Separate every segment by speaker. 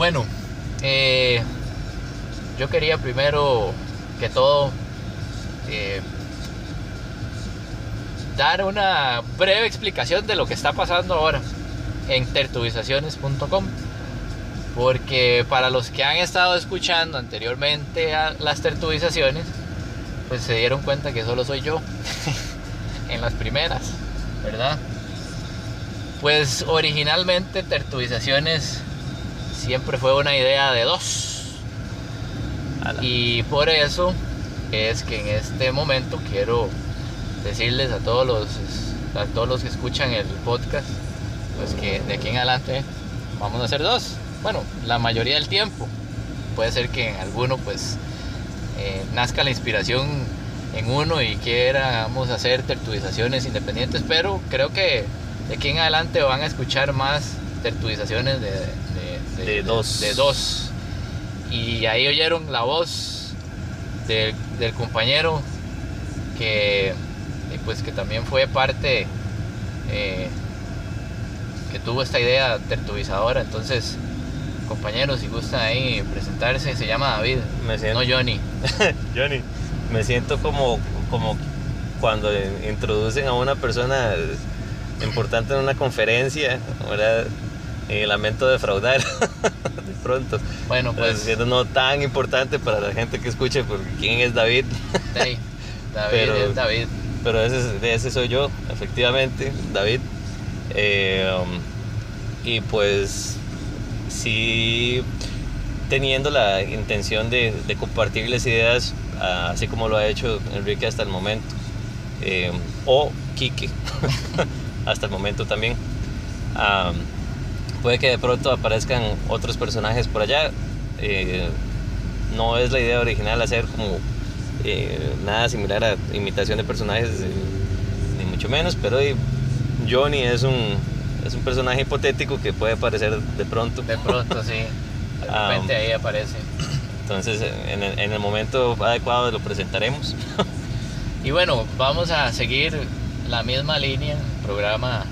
Speaker 1: Bueno, eh, yo quería primero que todo eh, dar una breve explicación de lo que está pasando ahora en tertubizaciones.com. Porque para los que han estado escuchando anteriormente a las tertubizaciones, pues se dieron cuenta que solo soy yo en las primeras, ¿verdad? Pues originalmente tertubizaciones siempre fue una idea de dos. Y por eso es que en este momento quiero decirles a todos los a todos los que escuchan el podcast pues que de aquí en adelante vamos a hacer dos. Bueno la mayoría del tiempo. Puede ser que en alguno pues eh, nazca la inspiración en uno y queramos hacer tertuizaciones independientes pero creo que de aquí en adelante van a escuchar más tertuizaciones de, de,
Speaker 2: De dos.
Speaker 1: de dos y ahí oyeron la voz del, del compañero que pues que también fue parte eh, que tuvo esta idea tertubizadora entonces compañeros si gustan ahí presentarse se llama David
Speaker 2: Me siento,
Speaker 1: no Johnny
Speaker 2: Johnny, me siento como, como cuando introducen a una persona importante en una conferencia, ¿verdad? Y lamento defraudar de pronto.
Speaker 1: bueno
Speaker 2: Pues siendo no tan importante para la gente que escuche, porque quién es David.
Speaker 1: David
Speaker 2: Pero-
Speaker 1: es David
Speaker 2: Pero ese, ese soy yo, efectivamente, David. Eh, um, y pues sí, teniendo la intención de, de compartirles ideas, ah, así como lo ha hecho Enrique hasta el momento, eh, o Quique, hasta el momento también. Puede que de pronto aparezcan otros personajes por allá. eh, no es la idea original hacer como eh, nada similar a imitación de personajes, eh, ni mucho menos, pero Johnny es un, es un personaje hipotético que puede aparecer de pronto.
Speaker 1: de pronto sí de
Speaker 2: Ah,
Speaker 1: repente ahí aparece
Speaker 2: Entonces, en el, en el momento adecuado lo presentaremos.
Speaker 1: y bueno vamos a seguir la misma línea programa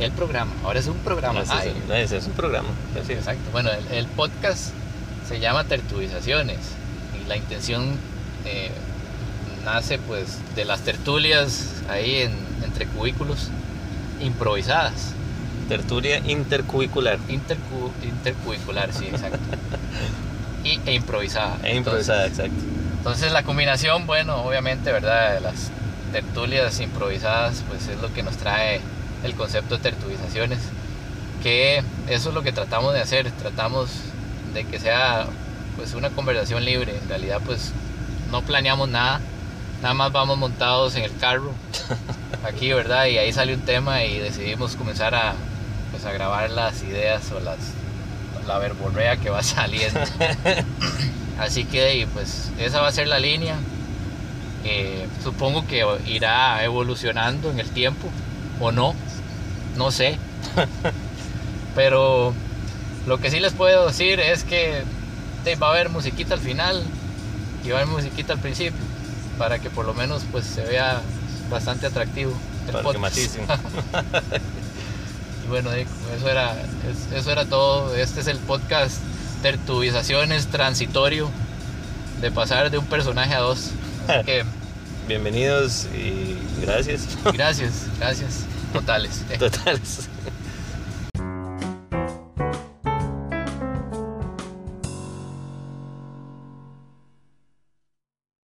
Speaker 1: el programa ahora es un programa
Speaker 2: es, un programa. así.
Speaker 1: Exacto. Bueno, el, el podcast se llama Tertulizaciones y la intención eh, nace pues de las tertulias ahí en- entre cubículos improvisadas.
Speaker 2: Tertulia intercubicular
Speaker 1: Intercu- intercubicular, sí, exacto. y, e improvisada.
Speaker 2: e improvisada, exacto.
Speaker 1: Entonces la combinación, bueno, obviamente, ¿verdad? De las tertulias improvisadas, pues es lo que nos trae el concepto de tertulizaciones. Que eso es lo que tratamos de hacer, tratamos de que sea pues una conversación libre. En realidad pues no planeamos nada, nada más vamos montados en el carro aquí, ¿verdad? Y ahí sale un tema y decidimos comenzar a, pues, a grabar las ideas o las, la verborrea que va saliendo. Así que pues esa va a ser la línea. Eh, supongo que irá evolucionando en el tiempo o no, no sé. Pero lo que sí les puedo decir es que va a haber musiquita al final y va a haber musiquita al principio para que por lo menos pues se vea bastante atractivo el
Speaker 2: Para
Speaker 1: podcast. Y bueno, eso era, es- eso era todo. Este es el podcast Tertubizaciones Transitorio de pasar de un personaje a dos. Así que
Speaker 2: Bienvenidos y gracias.
Speaker 1: gracias, gracias. Totales. Eh,
Speaker 2: Totales.